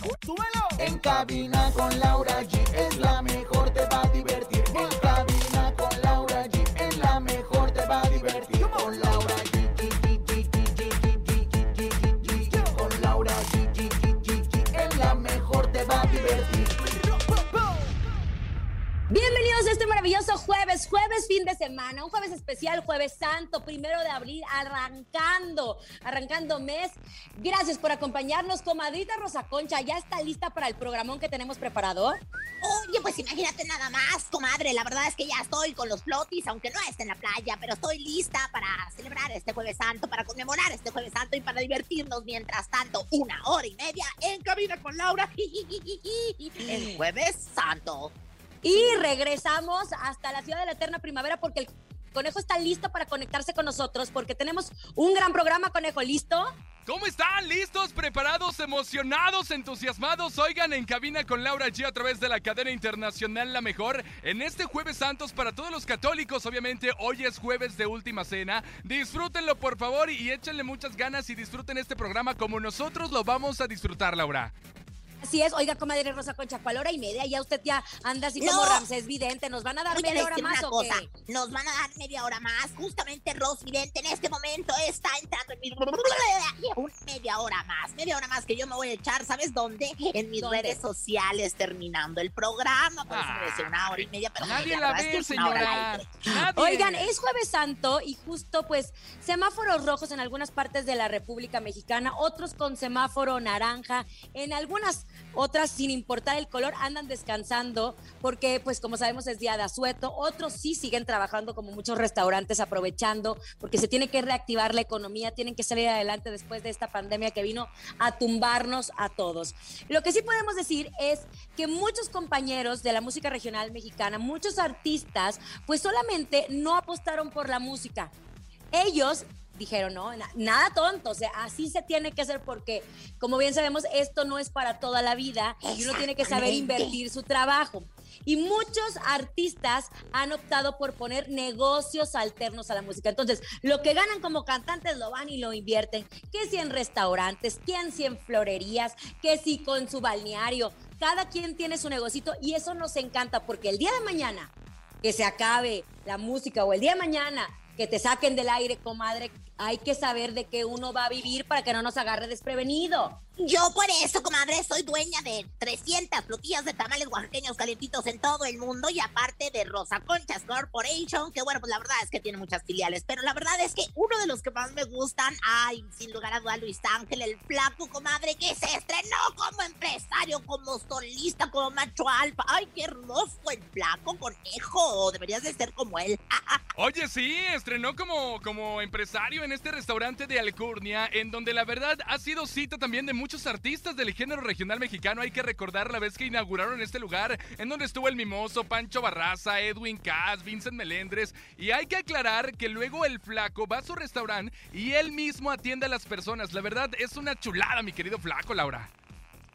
¡Súbelo! En cabina con Laura G es la mejor, te va a divertir. Bienvenidos a este maravilloso jueves, jueves fin de semana, un jueves especial, jueves santo, primero de abril, arrancando, arrancando mes. Gracias por acompañarnos, comadrita Rosa Concha, ¿ya está lista para el programón que tenemos preparado? Oye, pues imagínate nada más, comadre. La verdad es que ya estoy con los flotis, aunque no esté en la playa, pero estoy lista para celebrar este Jueves Santo, para conmemorar este Jueves Santo y para divertirnos mientras tanto una hora y media en cabina con Laura. El Jueves Santo. Y regresamos hasta la ciudad de la eterna primavera porque el conejo está listo para conectarse con nosotros porque tenemos un gran programa, conejo, ¿listo? ¿Cómo están? ¿Listos? ¿Preparados? ¿Emocionados? ¿Entusiasmados? Oigan, en cabina con Laura G a través de la cadena internacional La Mejor. En este Jueves Santos para todos los católicos, obviamente, hoy es jueves de última cena. Disfrútenlo, por favor, y échenle muchas ganas y disfruten este programa como nosotros lo vamos a disfrutar, Laura. Así es, oiga, comadre Rosa Concha, ¿cuál hora y media? Ya usted ya anda así como. Ramsés Vidente, ¿nos van a dar Voy a media hora más una o cosa. qué? Nos van a dar media hora más. Justamente Ros Vidente en este momento está entrando en mi... Media hora más. Media hora más que yo me voy a echar, ¿sabes dónde? En mis ¿Dónde? redes sociales terminando el programa. Por eso me decía una hora y media, pero Nadie media, la es que ve, es al señora. Nadie. Oigan, es jueves santo y justo pues semáforos rojos en algunas partes de la República Mexicana, otros con semáforo naranja, en algunas otras sin importar el color andan descansando porque pues como sabemos es día de asueto, otros sí siguen trabajando como muchos restaurantes aprovechando porque se tiene que reactivar la economía, tienen que salir adelante después de esta pandemia que vino a tumbarnos a todos. Lo que sí podemos decir es que muchos compañeros de la música regional mexicana, muchos artistas, pues solamente no apostaron por la música. Ellos dijeron, no, na- nada tonto, o sea, así se tiene que hacer porque, como bien sabemos, esto no es para toda la vida y uno tiene que saber invertir su trabajo. Y muchos artistas han optado por poner negocios alternos a la música. Entonces, lo que ganan como cantantes lo van y lo invierten. Que si en restaurantes, que si en florerías, que si con su balneario. Cada quien tiene su negocito y eso nos encanta porque el día de mañana que se acabe la música o el día de mañana que te saquen del aire, comadre, hay que saber de qué uno va a vivir para que no nos agarre desprevenido. Yo por eso, comadre, soy dueña de 300 flotillas de tamales oaxaqueños calientitos en todo el mundo y aparte de Rosa Conchas Corporation, que bueno, pues la verdad es que tiene muchas filiales, pero la verdad es que uno de los que más me gustan, ay, sin lugar a duda, Luis Ángel, el flaco, comadre, que se estrenó como empresario, como solista, como macho alfa. Ay, qué hermoso el flaco, conejo, deberías de ser como él. Oye, sí, estrenó como, como empresario en este restaurante de Alcurnia, en donde la verdad ha sido cita también de muchos artistas del género regional mexicano. Hay que recordar la vez que inauguraron este lugar, en donde estuvo el Mimoso, Pancho Barraza, Edwin Cass, Vincent Melendres. Y hay que aclarar que luego el flaco va a su restaurante y él mismo atiende a las personas. La verdad es una chulada, mi querido flaco, Laura.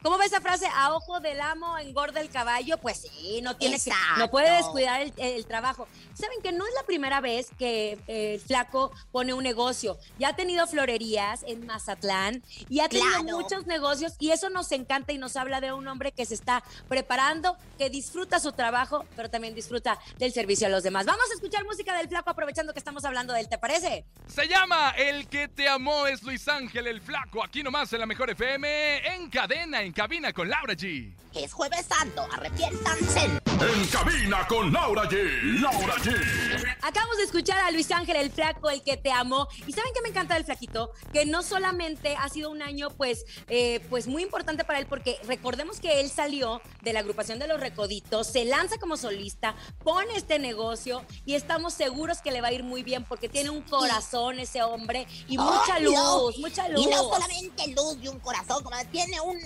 ¿Cómo ves esa frase? A ojo del amo engorda el caballo. Pues sí, no tiene que, no puede descuidar el, el trabajo. Saben que no es la primera vez que eh, el flaco pone un negocio. Ya ha tenido florerías en Mazatlán y ha tenido Claro. muchos negocios y eso nos encanta y nos habla de un hombre que se está preparando, que disfruta su trabajo, pero también disfruta del servicio a los demás. Vamos a escuchar música del flaco aprovechando que estamos hablando de él, ¿te parece? Se llama El que te amó es Luis Ángel el Flaco, aquí nomás en la Mejor FM, en cadena, en cabina con Laura G. Es Jueves Santo, arrepiéntanse. En cabina con Laura G. Laura G. Acabamos de escuchar a Luis Ángel, el flaco, el que te amó. ¿Y saben qué me encanta del flaquito? Que no solamente ha sido un año, pues, eh, pues muy importante para él, porque recordemos que él salió de la agrupación de los Recoditos, se lanza como solista, pone este negocio y estamos seguros que le va a ir muy bien porque tiene un corazón ese hombre y mucha luz, no. mucha luz. Y no solamente luz y un corazón, como tiene un...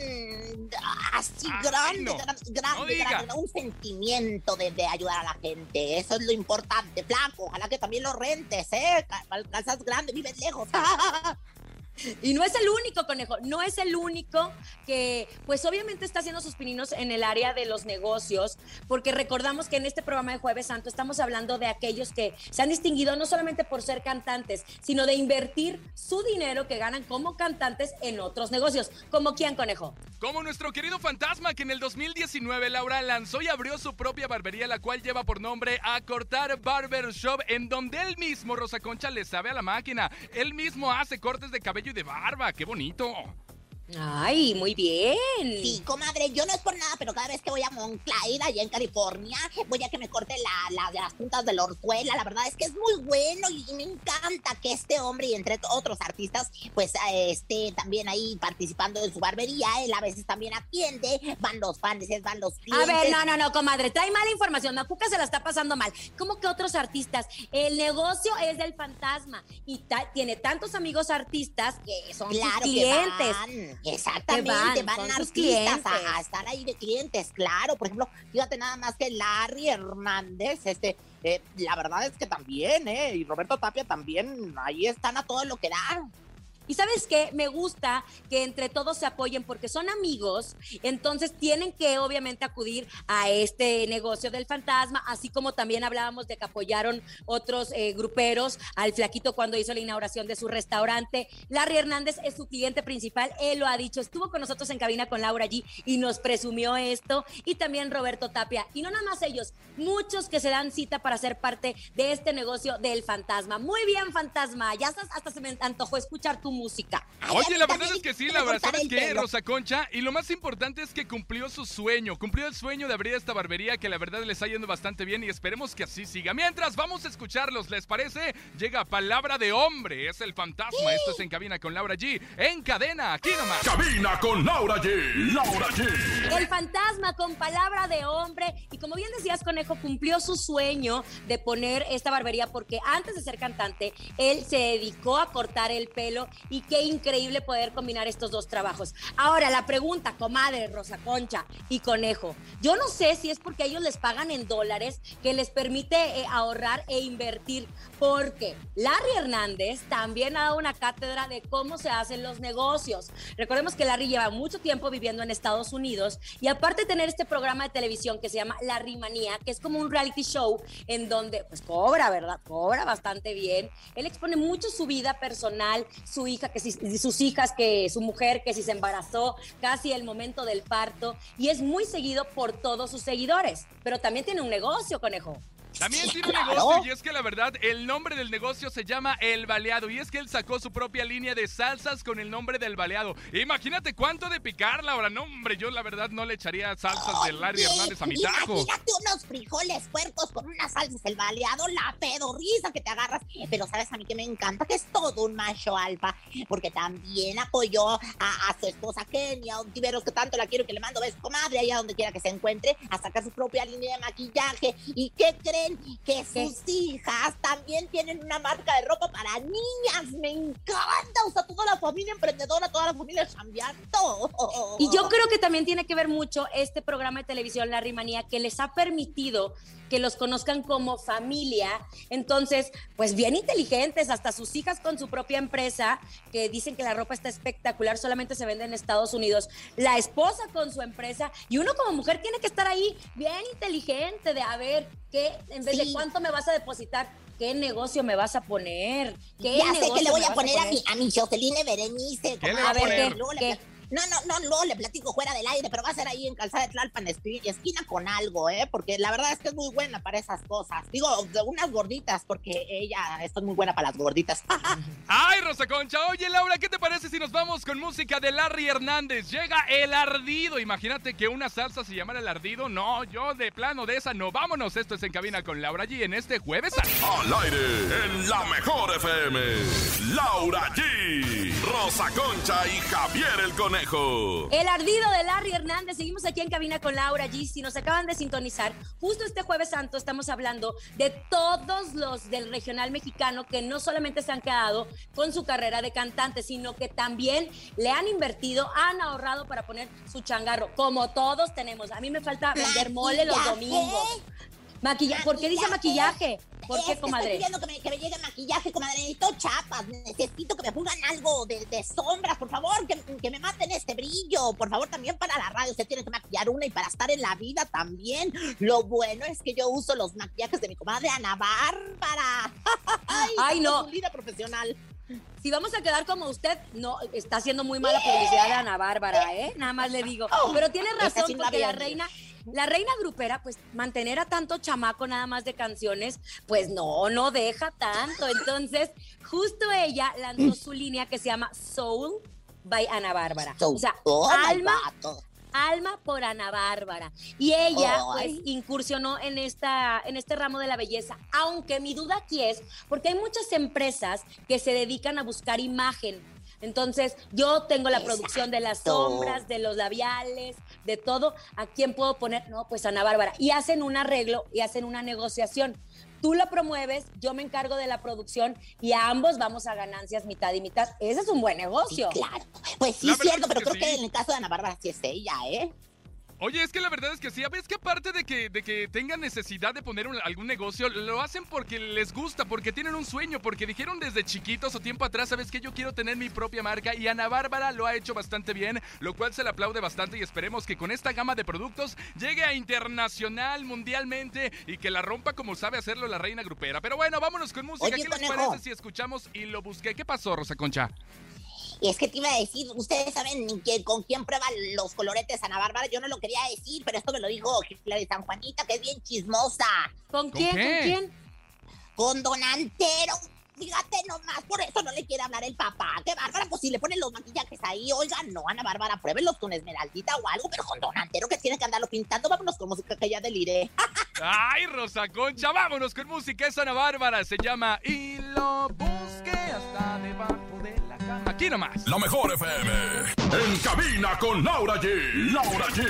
así Ay, grande, no. grande, grande, grande, un sentimiento de, de ayudar a la gente. Eso es lo importante, flaco. Ojalá que también lo rentes, ¿eh? Ca- Calzas grandes, vives lejos. Y no es el único conejo, no es el único que, pues obviamente está haciendo sus pininos en el área de los negocios, porque recordamos que en este programa de Jueves Santo estamos hablando de aquellos que se han distinguido no solamente por ser cantantes, sino de invertir su dinero que ganan como cantantes en otros negocios. ¿Como quién, conejo? Como nuestro querido fantasma que en el 2019 Laura lanzó y abrió su propia barbería, la cual lleva por nombre Acortar Barber Shop, en donde él mismo, Rosa Concha, le sabe a la máquina. Él mismo hace cortes de cabello de barba. ¡Qué bonito! Ay, muy bien. Sí, comadre, yo no es por nada, pero cada vez que voy a Monclare, allá en California, voy a que me corte la, la- las puntas de la orzuela. La verdad es que es muy bueno y, me encanta que este hombre y entre otros artistas, pues eh, esté también ahí participando en su barbería. Él a veces también atiende, van los fans, van los A clientes. ver, no, no, no, comadre, trae mala información. Macuca se la está pasando mal. ¿Cómo que otros artistas? El negocio es del fantasma y ta- tiene tantos amigos artistas que son sus Claro que clientes. van, exactamente, van, van, artistas a, a estar ahí de clientes, claro. Por ejemplo, fíjate nada más que Larry Hernández, este, eh, la verdad es que también, ¿eh? Y Roberto Tapia también, ahí están a todo lo que da. Y sabes qué, me gusta que entre todos se apoyen porque son amigos, entonces tienen que obviamente acudir a este negocio del fantasma, así como también hablábamos de que apoyaron otros eh, gruperos al flaquito cuando hizo la inauguración de su restaurante. Larry Hernández es su cliente principal, él lo ha dicho, estuvo con nosotros en cabina con Laura allí y nos presumió esto, y también Roberto Tapia, y no nada más ellos, muchos que se dan cita para ser parte de este negocio del fantasma. Muy bien, fantasma, ya hasta, hasta se me antojó escuchar tu música. Ay, a Oye, la verdad es que sí, la verdad, ¿sabes qué. Rosa Concha? Y lo más importante es que cumplió su sueño, cumplió el sueño de abrir esta barbería que la verdad le está yendo bastante bien y esperemos que así siga. Mientras, vamos a escucharlos, ¿les parece? Llega Palabra de Hombre, es el fantasma, esto es En Cabina con Laura G, en cadena, aquí nomás. Cabina con Laura G. Laura G. El fantasma con palabra de hombre y como bien decías conejo cumplió su sueño de poner esta barbería porque antes de ser cantante él se dedicó a cortar el pelo y qué increíble poder combinar estos dos trabajos. Ahora la pregunta, comadre Rosa Concha y conejo, yo no sé si es porque ellos les pagan en dólares que les permite eh, ahorrar e invertir porque Larry Hernández también ha dado una cátedra de cómo se hacen los negocios. Recordemos que Larry lleva mucho tiempo viviendo en Estados Unidos y aparte de tener este programa de televisión que se llama La Rimanía, que es como un reality show en donde pues cobra, ¿verdad? Cobra bastante bien. Él expone mucho su vida personal, su hija, que si, sus hijas, que su mujer, que si se embarazó, casi el momento del parto y es muy seguido por todos sus seguidores, pero también tiene un negocio, conejo. También Sí, tiene un negocio y es que la verdad el nombre del negocio se llama El Baleado y es que él sacó su propia línea de salsas con el nombre del Baleado. Imagínate cuánto de picar, Laura. No, hombre, yo la verdad no le echaría salsas de Larry Hernández a mi taco. Imagínate unos frijoles puercos con unas salsas, el baleado, la pedorriza que te agarras. Pero sabes a mí que me encanta que es todo un macho alfa, porque también apoyó a, a su esposa Kenia, un tiberos que tanto la quiero que le mando besos, comadre, allá donde quiera que se encuentre, a sacar su propia línea de maquillaje. ¿Y qué Que sus hijas también tienen una marca de ropa para niñas. Me encanta. O sea, toda la familia emprendedora, toda la familia chambeando. Y yo creo que también tiene que ver mucho este programa de televisión, La Rimanía, que les ha permitido que los conozcan como familia. Entonces, pues bien inteligentes, hasta sus hijas con su propia empresa, que dicen que la ropa está espectacular, solamente se vende en Estados Unidos. La esposa con su empresa y uno como mujer tiene que estar ahí bien inteligente de a ver qué, en vez de cuánto me vas a depositar, qué negocio me vas a poner. ¿Qué Ya sé que negocio le voy a poner a, poner? mi, a mi Joceline Berenice. ¿Qué le comadre. va a ver, ¿Qué? No, no, no, luego le platico fuera del aire, pero va a ser ahí en Calzada de Tlalpan, esqui- esquina con algo, ¿eh? Porque la verdad es que es muy buena para esas cosas. Digo, de unas gorditas, porque ella esto es muy buena para las gorditas. Ay, Rosa Concha. Oye, Laura, ¿qué te parece si nos vamos con música de Larry Hernández? Llega el ardido. Imagínate que una salsa se llamara el ardido. No, yo de plano de esa no. Vámonos. Esto es En Cabina con Laura G en este jueves. Al aire en la mejor FM. Laura G. Rosa Concha y Javier el Conejo. El ardido de Larry Hernández. Seguimos aquí en cabina con Laura G. Si nos acaban de sintonizar, justo este jueves santo estamos hablando de todos los del regional mexicano que no solamente se han quedado con su carrera de cantante, sino que también le han invertido, han ahorrado para poner su changarro, como todos tenemos. A mí me falta vender mole los domingos. Maquillaje. ¿Por qué dice maquillaje? ¿Por Es qué, que comadre? Estoy pidiendo que me, que me llegue maquillaje, comadre. Necesito chapas. Necesito que me pongan algo de, de sombras, por favor. Que, que me maten este brillo. Por favor, también para la radio. Usted tiene que maquillar una y para estar en la vida también. Lo bueno es que yo uso los maquillajes de mi comadre Ana Bárbara. Ay, no. Es un líder profesional. Si vamos a quedar como usted, no, está haciendo muy mala publicidad de Ana Bárbara, ¿eh? Nada más le digo. Pero tiene razón, porque la reina, la reina grupera, pues mantener a tanto chamaco nada más de canciones, pues no, no deja tanto. Entonces, justo ella lanzó su línea que se llama Soul by Ana Bárbara. O sea, oh alma, alma por Ana Bárbara. Y ella, pues, Ay. incursionó en, esta, en este ramo de la belleza. Aunque mi duda aquí es, porque hay muchas empresas que se dedican a buscar imagen. Entonces, yo tengo la producción de las sombras, de los labiales, de todo. ¿A quién puedo poner? No, pues Ana Bárbara. Y hacen un arreglo y hacen una negociación. Tú la promueves, yo me encargo de la producción y a ambos vamos a ganancias mitad y mitad. Ese es un buen Sí, negocio. claro. Pues sí, es cierto, pero que creo sí. que en el caso de Ana Bárbara sí es ella, ¿eh? Oye, es que la verdad es que sí, ves que aparte de que, de que tengan necesidad de poner un- algún negocio, lo hacen porque les gusta, porque tienen un sueño, porque dijeron desde chiquitos o tiempo atrás, sabes que yo quiero tener mi propia marca y Ana Bárbara lo ha hecho bastante bien, lo cual se le aplaude bastante y esperemos que con esta gama de productos llegue a internacional, mundialmente y que la rompa como sabe hacerlo la reina grupera. Pero bueno, vámonos con música. Oye, ¿Qué les parece si escuchamos y lo busqué? ¿Qué pasó, Rosa Concha? Y es que te iba a decir, ustedes saben que con quién prueba los coloretes Ana Bárbara, yo no lo quería decir, pero esto me lo dijo la de San Juanita, que es bien chismosa. ¿Con ¿Con quién? ¿Con quién? Con Don Antero. Fíjate nomás, por eso no le quiere hablar el papá. Qué bárbara, pues si le ponen los maquillajes ahí, oigan, no, Ana Bárbara, pruébenlos con esmeraldita o algo, pero con Don Antero que tiene que andarlo pintando, vámonos con música que ya deliré. Ay, Rosa Concha, vámonos con música. Es Ana Bárbara, se llama Y lo busqué hasta debajo. Aquí nomás. La mejor FM. En cabina con Laura G. Laura G.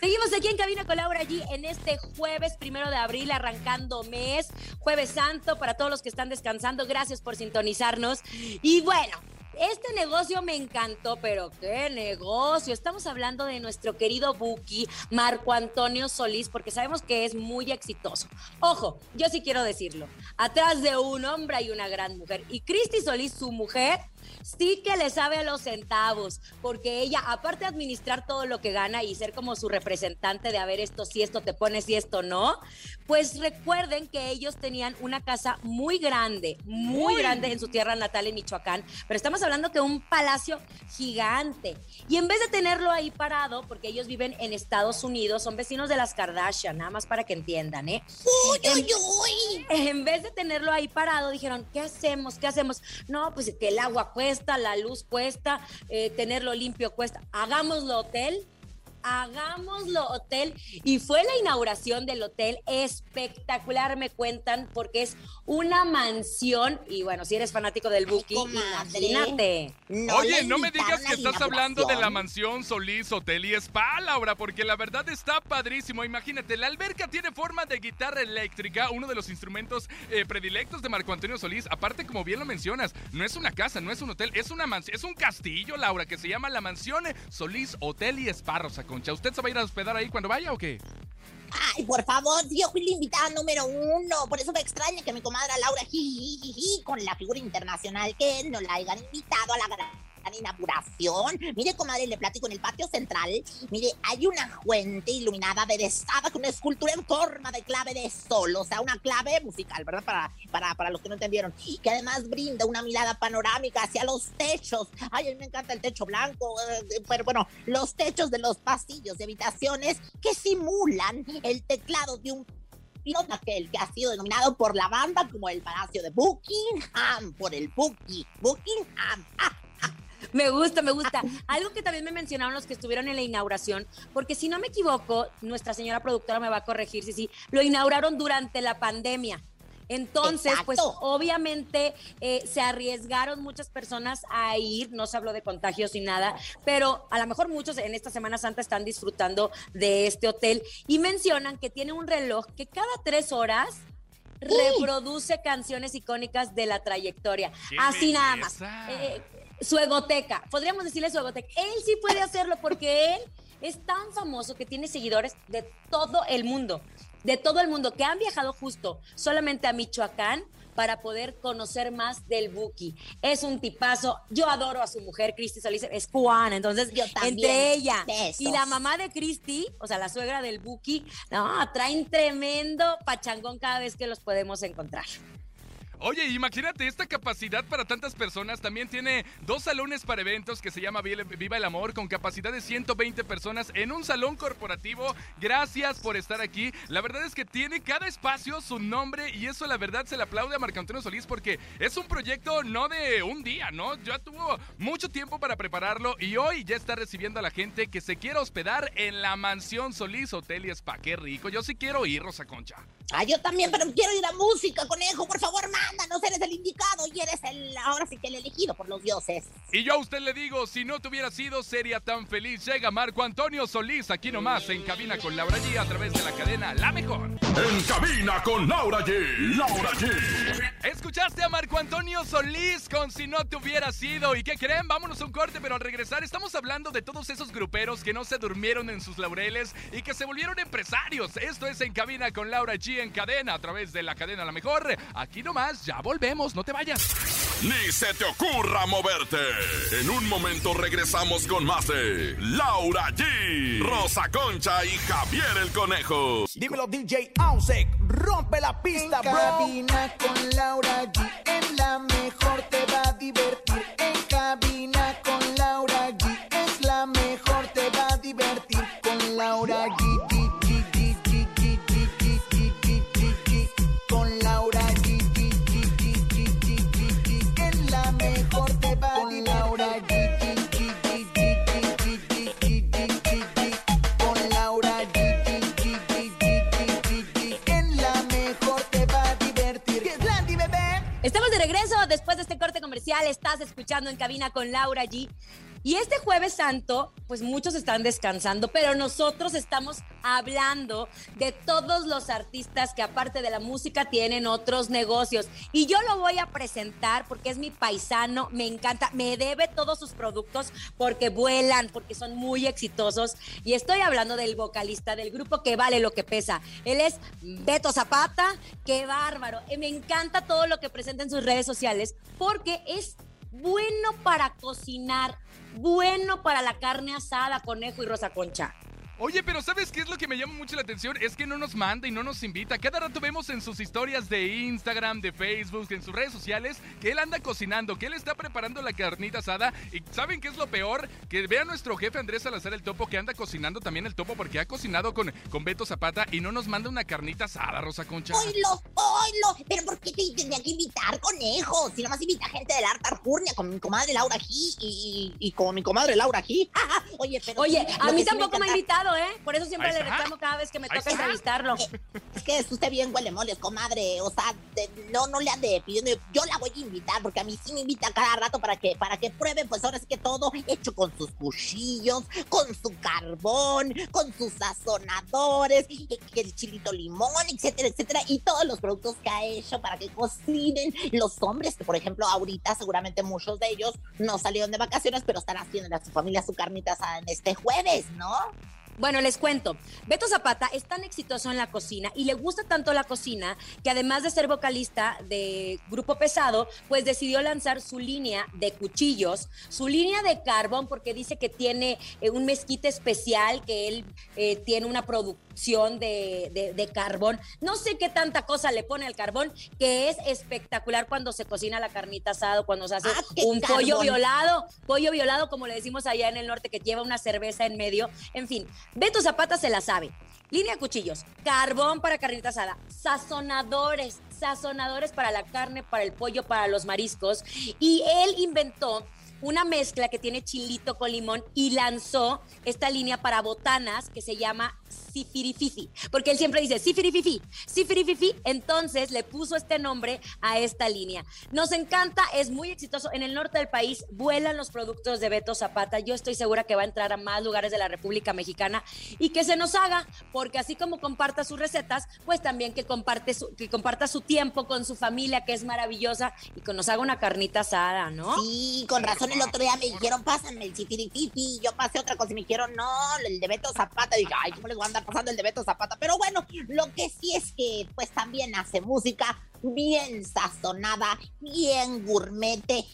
Seguimos aquí en Cabina con Laura G en este jueves primero de abril, arrancando mes, jueves santo para todos los que están descansando. Gracias por sintonizarnos. Y bueno. Este negocio me encantó, pero qué negocio. Estamos hablando de nuestro querido Buki, Marco Antonio Solís, porque sabemos que es muy exitoso. Ojo, yo sí quiero decirlo. Atrás de un hombre hay una gran mujer. Y Cristi Solís, su mujer, sí que le sabe a los centavos, porque ella, aparte de administrar todo lo que gana y ser como su representante de a ver esto sí, esto te pones y esto no, pues recuerden que ellos tenían una casa muy grande, muy grande en su tierra natal en Michoacán, pero estamos hablando que un palacio gigante. Y en vez de tenerlo ahí parado, porque ellos viven en Estados Unidos, son vecinos de las Kardashian, nada más para que entiendan, ¿eh? ¡Uy, uy, uy! en vez de tenerlo ahí parado, dijeron, ¿qué hacemos? ¿Qué hacemos? No, pues que el agua cuesta, la luz cuesta, eh, tenerlo limpio cuesta. Hagámoslo hotel. Hagámoslo hotel y fue la inauguración del hotel espectacular, me cuentan, porque es una mansión y bueno, si eres fanático del Buki, imagínate. Oye, no me digas que estás hablando de la mansión Solís Hotel y Spa, Laura, porque la verdad está padrísimo. Imagínate, la alberca tiene forma de guitarra eléctrica, uno de los instrumentos eh, predilectos de Marco Antonio Solís. Aparte, como bien lo mencionas, no es una casa, no es un hotel, es una mansión, es un castillo, Laura, que se llama la mansión Solís Hotel y Spa, Rosa ¿Usted se va a ir a hospedar ahí cuando vaya o qué? Ay, por favor, yo fui la invitada número uno. Por eso me extraña que mi comadre Laura jijijiji, con la figura internacional que no la hayan invitado a la gran inauguración. Mire, comadre, le platico en el patio central. Mire, hay una fuente iluminada aderezada con una escultura en forma de clave de sol, o sea, una clave musical, ¿verdad? Para, para, para los que no entendieron. Que además brinda una mirada panorámica hacia los techos. Ay, a mí me encanta el techo blanco, eh, pero bueno, los techos de los pasillos de habitaciones que simulan el teclado de un aquel que ha sido denominado por la banda como el Palacio de Buckingham, por el Bucky, Buckingham. Ah, Me gusta, me gusta. Algo que también me mencionaron los que estuvieron en la inauguración, porque si no me equivoco, nuestra señora productora me va a corregir, sí, sí, lo inauguraron durante la pandemia. Entonces, pues obviamente eh, se arriesgaron muchas personas a ir, no se habló de contagios ni nada, pero a lo mejor muchos en esta Semana Santa están disfrutando de este hotel y mencionan que tiene un reloj que cada tres horas reproduce canciones icónicas de la trayectoria. ¡Qué Así nada más. Eh, su egoteca, podríamos decirle su egoteca. Él sí puede hacerlo porque él es tan famoso que tiene seguidores de todo el mundo, de todo el mundo, que han viajado justo solamente a Michoacán para poder conocer más del Buki. Es un tipazo. Yo adoro a su mujer, Cristi Solís, es cubana. Entonces, Yo también. entre ella Besos. y la mamá de Cristi, o sea, la suegra del Buki, no, traen tremendo pachangón cada vez que los podemos encontrar. Oye, imagínate esta capacidad para tantas personas. También tiene dos salones para eventos que se llama Viva el Amor con capacidad de 120 personas en un salón corporativo. Gracias por estar aquí. La verdad es que tiene cada espacio su nombre y eso la verdad se le aplaude a Marco Antonio Solís porque es un proyecto no de un día, ¿no? Ya tuvo mucho tiempo para prepararlo y hoy ya está recibiendo a la gente que se quiera hospedar en la mansión Solís Hotel y Spa. Qué rico. Yo sí quiero ir, Rosa Concha. Ah, yo también, pero quiero ir a música, conejo. Por favor, mándanos. Eres el indicado y eres el, ahora sí que el elegido por los dioses. Y yo a usted le digo, si no te hubiera sido, sería tan feliz. Llega Marco Antonio Solís aquí nomás en cabina con Laura G a través de la cadena La Mejor. En cabina con Laura G. Laura G. Escuchaste a Marco Antonio Solís con Si no te hubiera sido. ¿Y qué creen? Vámonos a un corte, pero al regresar estamos hablando de todos esos gruperos que no se durmieron en sus laureles y que se volvieron empresarios. Esto es en cabina con Laura G en cadena a través de la cadena La Mejor. Aquí nomás, ya volvemos, no te vayas. Ni se te ocurra moverte. En un momento regresamos con más de Laura G, Rosa Concha y Javier el Conejo. Dímelo DJ Ausek, rompe la pista, en cabina con Laura G, en la mejor te va a divertir. En cabina Estás escuchando en cabina con Laura G. Y este jueves santo, pues muchos están descansando, pero nosotros estamos hablando de todos los artistas que aparte de la música tienen otros negocios. Y yo lo voy a presentar porque es mi paisano, me encanta, me debe todos sus productos porque vuelan, porque son muy exitosos. Y estoy hablando del vocalista del grupo que vale lo que pesa. Él es Beto Zapata, qué bárbaro. Eh, Me encanta todo lo que presenta en sus redes sociales porque es bueno para cocinar, bueno para la carne asada, conejo y rosa concha. Oye, pero ¿sabes qué es lo que me llama mucho la atención? Es que no nos manda y no nos invita. Cada rato vemos en sus historias de Instagram, de Facebook, en sus redes sociales, que él anda cocinando, que él está preparando la carnita asada. ¿Y saben qué es lo peor? Que vea nuestro jefe Andrés Salazar el Topo, que anda cocinando también el Topo, porque ha cocinado con, con Beto Zapata y no nos manda una carnita asada, Rosa Concha. ¡Oilo! ¡Oilo! ¿Pero por qué te tendría que invitar, conejo? Si nomás invita gente del Arte Arjurnia, con mi comadre Laura G y, y, y con mi comadre Laura G. Oye, pero. Oye, a mí tampoco me ha encanta- invitado, ¿eh? Por eso siempre le reclamo cada vez que me toca entrevistarlo. Es que es usted bien huele moles, comadre. O sea, de- no, no le ande pidiendo. Yo la voy a invitar porque a mí sí me invita cada rato para que, para que pruebe, pues ahora sí que todo hecho con sus cuchillos, con su carbón, con sus sazonadores, el chilito limón, etcétera, etcétera. Y todos los productos que ha hecho para que cocinen los hombres, que por ejemplo ahorita seguramente muchos de ellos no salieron de vacaciones, pero están haciendo a su familia su carnita asada en este jueves, ¿no? Bueno, les cuento. Beto Zapata es tan exitoso en la cocina y le gusta tanto la cocina que además de ser vocalista de Grupo Pesado, pues decidió lanzar su línea de cuchillos, su línea de carbón, porque dice que tiene eh, un mezquite especial, que él eh, tiene una producción de, de- de carbón. No sé qué tanta cosa le pone al carbón, que es espectacular cuando se cocina la carnita asada, cuando se hace Ah, un pollo violado, pollo violado, como le decimos allá en el norte, que lleva una cerveza en medio. En fin, Beto Zapata se la sabe. Línea de cuchillos, carbón para carnita asada, sazonadores, sazonadores para la carne, para el pollo, para los mariscos. Y él inventó una mezcla que tiene chilito con limón y lanzó esta línea para botanas que se llama Sifirififi, porque él siempre dice Sifirififi, Sifirififi, entonces le puso este nombre a esta línea. Nos encanta, es muy exitoso. En el norte del país vuelan los productos de Beto Zapata. Yo estoy segura que va a entrar a más lugares de la República Mexicana y que se nos haga, porque así como comparta sus recetas, pues también que, comparte su, que comparta su tiempo con su familia, que es maravillosa, y que nos haga una carnita asada, ¿no? Sí, con razón el otro día me dijeron, pásame el sifirififi. Yo pasé otra cosa y me dijeron, no, el de Beto Zapata. dije, ay, ¿cómo les voy a andar pasando el de Beto Zapata? Pero bueno, lo que sí es que pues también hace música bien sazonada, bien gourmete,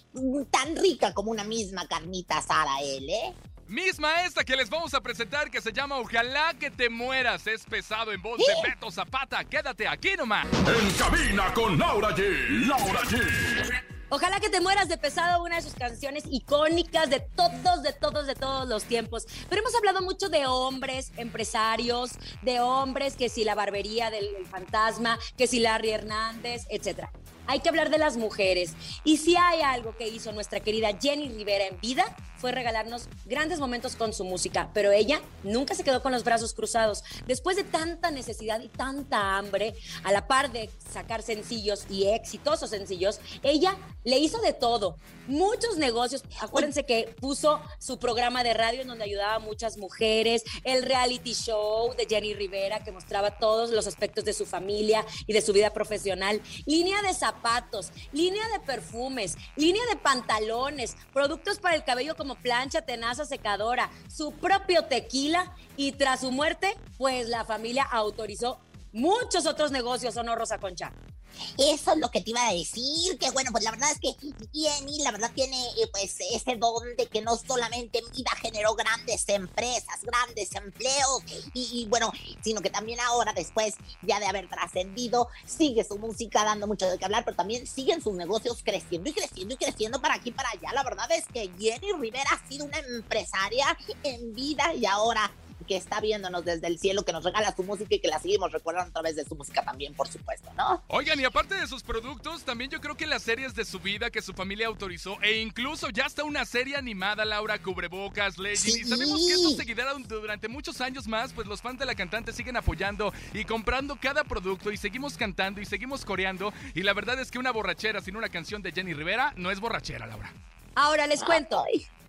tan rica como una misma carnita asada él, ¿eh? Misma esta que les vamos a presentar que se llama Ojalá que te mueras. Es pesado en voz de Beto Zapata. Quédate aquí nomás. En cabina con Laura G. Laura G. Ojalá que te mueras de pesado, una de sus canciones icónicas de todos, de todos, de todos los tiempos. Pero hemos hablado mucho de hombres, empresarios, de hombres, que si la barbería del fantasma, que si Larry Hernández, etcétera. Hay que hablar de las mujeres. Y si hay algo que hizo nuestra querida Jenny Rivera en vida, fue regalarnos grandes momentos con su música. Pero ella nunca se quedó con los brazos cruzados. Después de tanta necesidad y tanta hambre, a la par de sacar sencillos y exitosos sencillos, ella le hizo de todo. Muchos negocios. Acuérdense que puso su programa de radio en donde ayudaba a muchas mujeres, el reality show de Jenny Rivera que mostraba todos los aspectos de su familia y de su vida profesional, línea de zapatos, línea de perfumes, línea de pantalones, productos para el cabello como plancha, tenaza, secadora, su propio tequila y tras su muerte, pues la familia autorizó muchos otros negocios, ¿o no, Concha? Eso es lo que te iba a decir, que bueno, pues la verdad es que Jenny, la verdad tiene eh, pues ese don de que no solamente en vida generó grandes empresas, grandes empleos, y, y bueno, sino que también ahora después ya de haber trascendido, sigue su música dando mucho de qué hablar, pero también siguen sus negocios creciendo y creciendo y creciendo para aquí y para allá. La verdad es que Jenny Rivera ha sido una empresaria en vida y ahora que está viéndonos desde el cielo, que nos regala su música y que la seguimos recordando a través de su música también, por supuesto, ¿no? Oigan, y aparte de sus productos, también yo creo que las series de su vida que su familia autorizó, e incluso ya está una serie animada, Laura, Cubrebocas, Legend, y Sí. sabemos que esto seguirá durante muchos años más, pues los fans de la cantante siguen apoyando y comprando cada producto y seguimos cantando y seguimos coreando, y la verdad es que una borrachera sin una canción de Jenny Rivera no es borrachera, Laura. Ahora les cuento.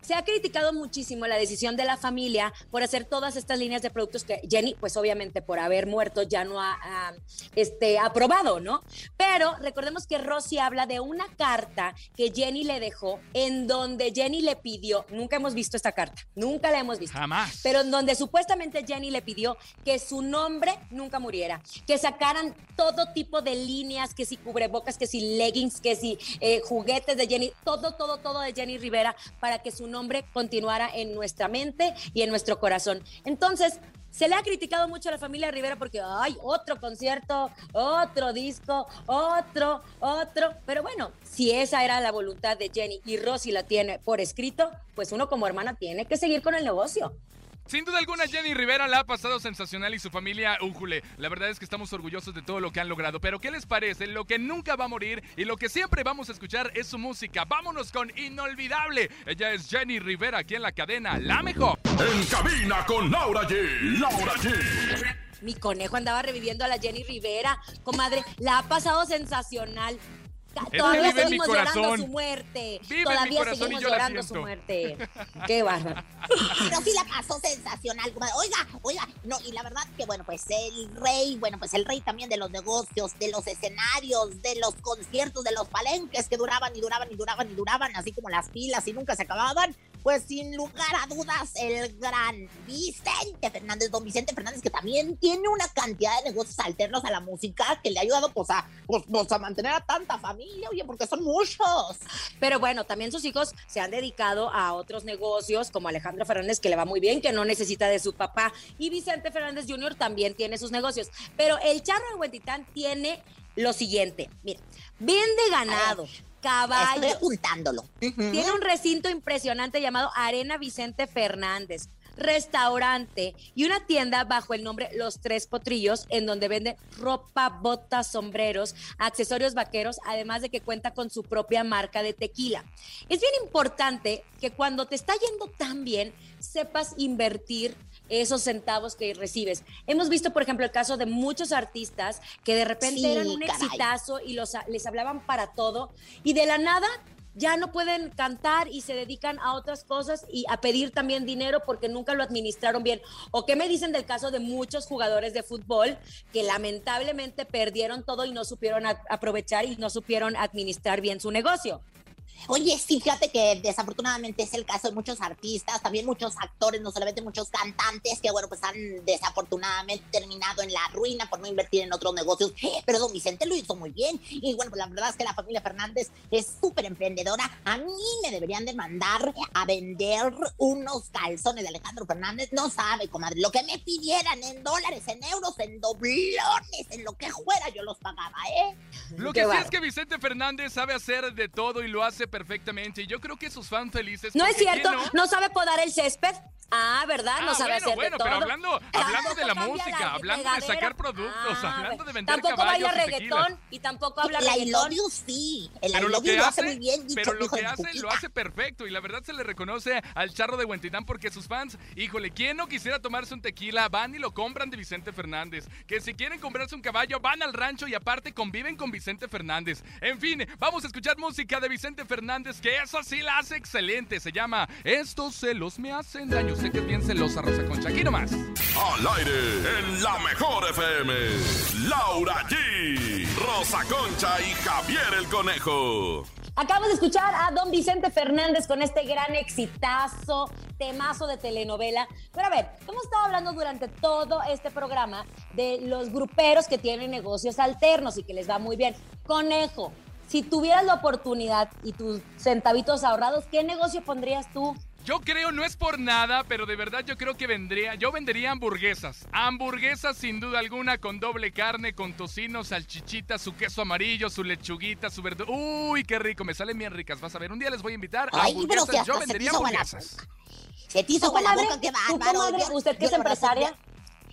Se ha criticado muchísimo la decisión de la familia por hacer todas estas líneas de productos que Jenny, pues obviamente por haber muerto ya no ha, ha, este, aprobado, ¿no? Pero recordemos que Rosy habla de una carta que Jenny le dejó en donde Jenny le pidió, nunca hemos visto esta carta, nunca la hemos visto. Jamás. Pero en donde supuestamente Jenny le pidió que su nombre nunca muriera, que sacaran todo tipo de líneas, que si cubrebocas, que si leggings, que si eh, juguetes de Jenny, todo, todo, todo de Jenny Rivera para que su nombre continuara en nuestra mente y en nuestro corazón. Entonces, se le ha criticado mucho a la familia Rivera porque, ay, otro concierto, otro disco, otro, otro. Pero bueno, si esa era la voluntad de Jenny y Rosy la tiene por escrito, pues uno como hermana tiene que seguir con el negocio. Sin duda alguna, Jenny Rivera la ha pasado sensacional y su familia Újule. La verdad es que estamos orgullosos de todo lo que han logrado. Pero, ¿qué les parece? Lo que nunca va a morir y lo que siempre vamos a escuchar es su música. Vámonos con Inolvidable. Ella es Jenny Rivera aquí en la cadena La Mejor. En cabina con Laura G. Laura G. Mi conejo andaba reviviendo a la Jenny Rivera. Comadre, la ha pasado sensacional. Todavía vive en mi seguimos llorando su muerte. Vive en mi Todavía seguimos llorando su muerte. Qué bárbaro. Pero sí la pasó sensacional. Oiga, oiga, no, y la verdad que bueno, pues el rey, bueno, pues el rey también de los negocios, de los escenarios, de los conciertos, de los palenques que duraban y duraban y duraban y duraban, así como las pilas y nunca se acababan, pues sin lugar a dudas, el gran Vicente Fernández, don Vicente Fernández, que también tiene una cantidad de negocios alternos a la música que le ha ayudado pues a, pues, pues, a mantener a tanta familia, oye, porque son muchos. Pero bueno, también sus hijos se han dedicado a otros negocios, como Alejandro Fernández, que le va muy bien, que no necesita de su papá. Y Vicente Fernández Jr. también tiene sus negocios. Pero el charro de Huentitán tiene lo siguiente. Mira, vende ganado, Estoy caballos. apuntándolo. Tiene un recinto impresionante llamado Arena Vicente Fernández, restaurante y una tienda bajo el nombre Los Tres Potrillos, en donde vende ropa, botas, sombreros, accesorios vaqueros, además de que cuenta con su propia marca de tequila. Es bien importante que cuando te está yendo tan bien, sepas invertir esos centavos que recibes. Hemos visto, por ejemplo, el caso de muchos artistas que de repente Sí, eran un caray. exitazo y los, les hablaban para todo y de la nada ya no pueden cantar y se dedican a otras cosas y a pedir también dinero porque nunca lo administraron bien. ¿O qué me dicen del caso de muchos jugadores de fútbol que lamentablemente perdieron todo y no supieron aprovechar y no supieron administrar bien su negocio? Oye, sí, fíjate que desafortunadamente es el caso de muchos artistas, también muchos actores, no solamente muchos cantantes, que bueno, pues han desafortunadamente terminado en la ruina por no invertir en otros negocios. Pero don Vicente lo hizo muy bien. Y bueno, pues la verdad es que la familia Fernández es súper emprendedora. A mí me deberían de mandar a vender unos calzones de Alejandro Fernández. No sabe, comadre, lo que me pidieran en dólares, en euros, en doblones, en lo que fuera, yo los pagaba, ¿eh? Lo Qué que sí es que Vicente Fernández sabe hacer de todo y lo hace perfectamente. Y yo creo que sus fans felices. ¿No es cierto? ¿quién ¿No? no? sabe podar el césped? Ah, ¿verdad? No Ah, sabe bueno, hacer bueno, de todo. pero hablando, hablando de la música, la hablando de sacar productos, Ah, hablando de vender Tampoco caballos baila reggaetón y tampoco habla El I reggaetón. love you sí. El I Pero lo you hace, muy bien. dicho pero lo que de hace lo hace perfecto y la verdad se le reconoce al charro de Huentitán porque sus fans, híjole, ¿quién no quisiera tomarse un tequila? Van y lo compran de Vicente Fernández. Que si quieren comprarse un caballo, van al rancho y aparte conviven con Vicente Fernández. En fin, vamos a escuchar música de Vicente Fernández que eso sí la hace excelente. Se llama Estos celos me hacen daño. Sé que es bien celosa Rosa Concha. Aquí nomás. Al aire, en la mejor FM. Laura G, Rosa Concha y Javier el Conejo. Acabamos de escuchar a don Vicente Fernández con este gran exitazo, temazo de telenovela. Pero a ver, hemos estado hablando durante todo este programa de los gruperos que tienen negocios alternos y que les va muy bien. Conejo, si tuvieras la oportunidad y tus centavitos ahorrados, ¿qué negocio pondrías tú? Yo creo, no es por nada, pero de verdad yo creo que vendría, yo vendería hamburguesas. Hamburguesas sin duda alguna con doble carne, con tocino, salchichita, su queso amarillo, su lechuguita, su verdura. Uy, qué rico, me salen bien ricas. Vas a ver, un día les voy a invitar a Ay, pero si hasta yo se te vendería hamburguesas. Se te hizo ¿Usted que es empresaria?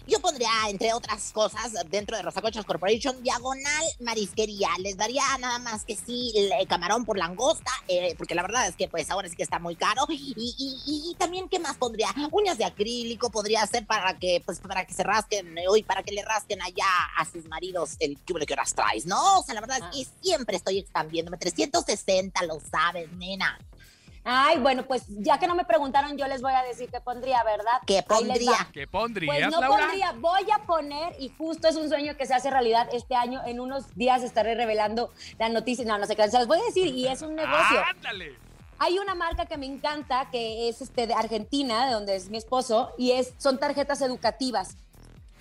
Yo pondría, entre otras cosas, dentro de Rosacochas Corporation, diagonal marisquería. Les daría nada más que sí, el camarón por langosta, eh, porque la verdad es que pues ahora sí que está muy caro. Y, y- también, ¿qué más pondría? Uñas de acrílico podría ser para que, pues, para que se rasquen, eh, uy, para que le rasquen allá a sus maridos el que que horas traes, ¿no? O sea, la verdad es que siempre estoy expandiéndome. 360, lo sabes, nena. Ay, bueno, pues ya que no me preguntaron, yo les voy a decir qué pondría, ¿verdad? ¿Qué pondría? ¿Qué pondrías, Pues no Laura? pondría, voy a poner, y justo es un sueño que se hace realidad este año, en unos días estaré revelando la noticia, no, no sé qué, se las voy a decir, y es un negocio. ¡Ándale! Hay una marca que me encanta, que es este, de Argentina, de donde es mi esposo, y es, son tarjetas educativas.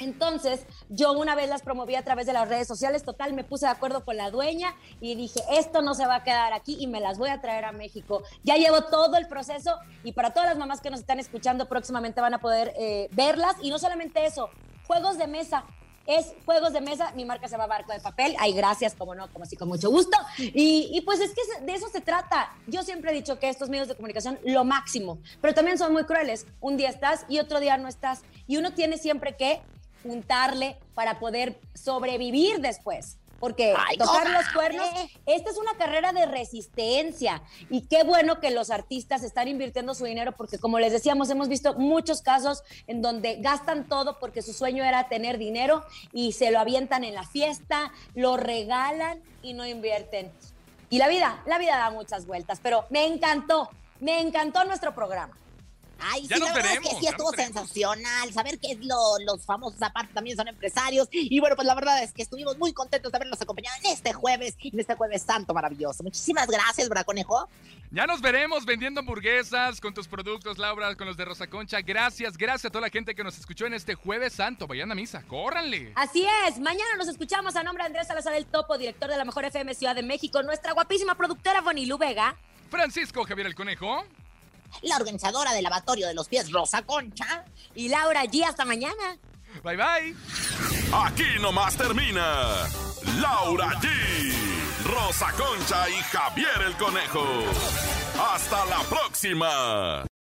Entonces, yo una vez las promoví a través de las redes sociales, total, me puse de acuerdo con la dueña y dije, esto no se va a quedar aquí y me las voy a traer a México. Ya llevo todo el proceso y para todas las mamás que nos están escuchando próximamente van a poder eh, verlas. Y no solamente eso, juegos de mesa. Es juegos de mesa, mi marca se llama Barco de Papel. Ay, gracias, como no, como sí, con mucho gusto. Y, y pues es que de eso se trata. Yo siempre he dicho que estos medios de comunicación, lo máximo, pero también son muy crueles. Un día estás y otro día no estás. Y uno tiene siempre que juntarle para poder sobrevivir después. Porque Ay, tocar los cuernos, esta es una carrera de resistencia. Y qué bueno que los artistas están invirtiendo su dinero, porque como les decíamos, hemos visto muchos casos en donde gastan todo porque su sueño era tener dinero y se lo avientan en la fiesta, lo regalan y no invierten. Y la vida, la vida da muchas vueltas, pero me encantó, me encantó nuestro programa. Ay, Ya sí, nos la verdad es veremos, que sí estuvo veremos. sensacional. Saber que es lo, los famosos aparte también son empresarios. Y bueno, pues la verdad es que estuvimos muy contentos de haberlos acompañado en este jueves, en este jueves santo maravilloso. Muchísimas gracias, Braconejo. Ya nos veremos vendiendo hamburguesas con tus productos, Laura, con los de Rosa Concha. Gracias, gracias a toda la gente que nos escuchó en este jueves santo. Vayan a misa, córranle. Así es, mañana nos escuchamos a nombre de Andrés Salazar el Topo, director de la Mejor FM Ciudad de México, nuestra guapísima productora Bonilú Vega. Francisco Javier el Conejo. La organizadora del lavatorio de los pies, Rosa Concha. Y Laura G, hasta mañana. Bye bye. Aquí nomás termina Laura G, Rosa Concha y Javier el Conejo. Hasta la próxima.